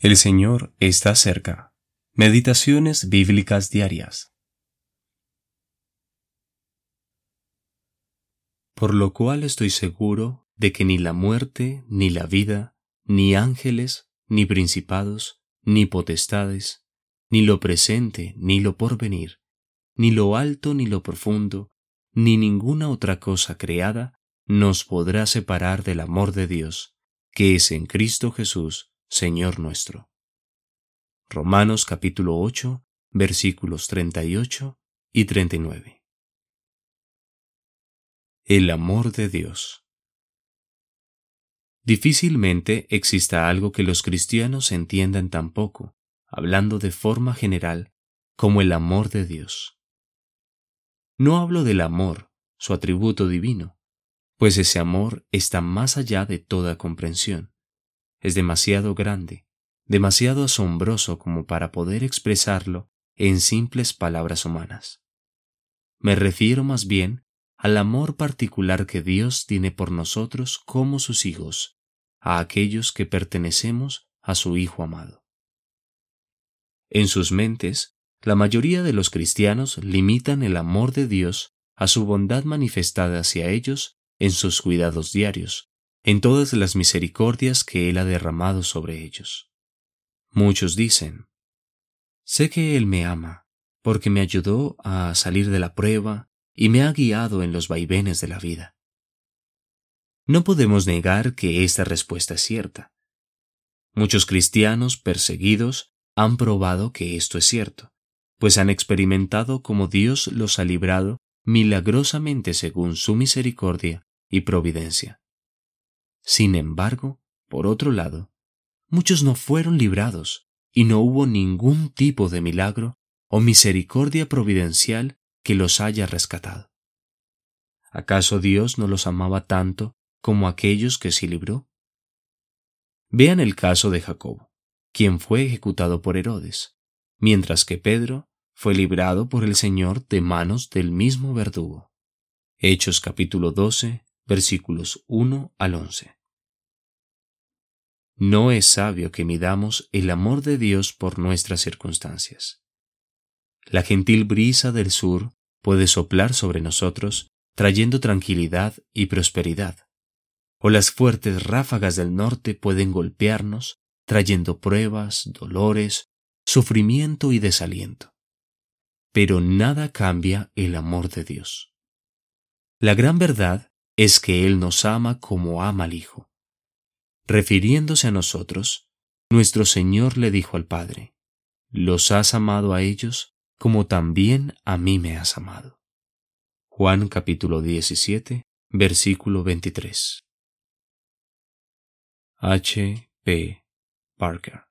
El Señor está cerca. Meditaciones bíblicas diarias. Por lo cual estoy seguro de que ni la muerte, ni la vida, ni ángeles, ni principados, ni potestades, ni lo presente, ni lo porvenir, ni lo alto, ni lo profundo, ni ninguna otra cosa creada, nos podrá separar del amor de Dios, que es en Cristo Jesús, Señor nuestro. Romanos capítulo 8, versículos 38 y 39. El amor de Dios. Difícilmente exista algo que los cristianos entiendan tan poco, hablando de forma general, como el amor de Dios. No hablo del amor, su atributo divino, pues ese amor está más allá de toda comprensión es demasiado grande, demasiado asombroso como para poder expresarlo en simples palabras humanas. Me refiero más bien al amor particular que Dios tiene por nosotros como sus hijos, a aquellos que pertenecemos a su Hijo amado. En sus mentes, la mayoría de los cristianos limitan el amor de Dios a su bondad manifestada hacia ellos en sus cuidados diarios, en todas las misericordias que Él ha derramado sobre ellos. Muchos dicen, sé que Él me ama, porque me ayudó a salir de la prueba y me ha guiado en los vaivenes de la vida. No podemos negar que esta respuesta es cierta. Muchos cristianos perseguidos han probado que esto es cierto, pues han experimentado cómo Dios los ha librado milagrosamente según su misericordia y providencia. Sin embargo, por otro lado, muchos no fueron librados y no hubo ningún tipo de milagro o misericordia providencial que los haya rescatado. ¿Acaso Dios no los amaba tanto como aquellos que sí libró? Vean el caso de Jacob, quien fue ejecutado por Herodes, mientras que Pedro fue librado por el Señor de manos del mismo verdugo. Hechos capítulo 12, versículos 1 al 11. No es sabio que midamos el amor de Dios por nuestras circunstancias. La gentil brisa del sur puede soplar sobre nosotros, trayendo tranquilidad y prosperidad, o las fuertes ráfagas del norte pueden golpearnos, trayendo pruebas, dolores, sufrimiento y desaliento. Pero nada cambia el amor de Dios. La gran verdad es que Él nos ama como ama al Hijo. Refiriéndose a nosotros, nuestro Señor le dijo al Padre, Los has amado a ellos como también a mí me has amado. Juan capítulo 17, versículo 23. H. P. Parker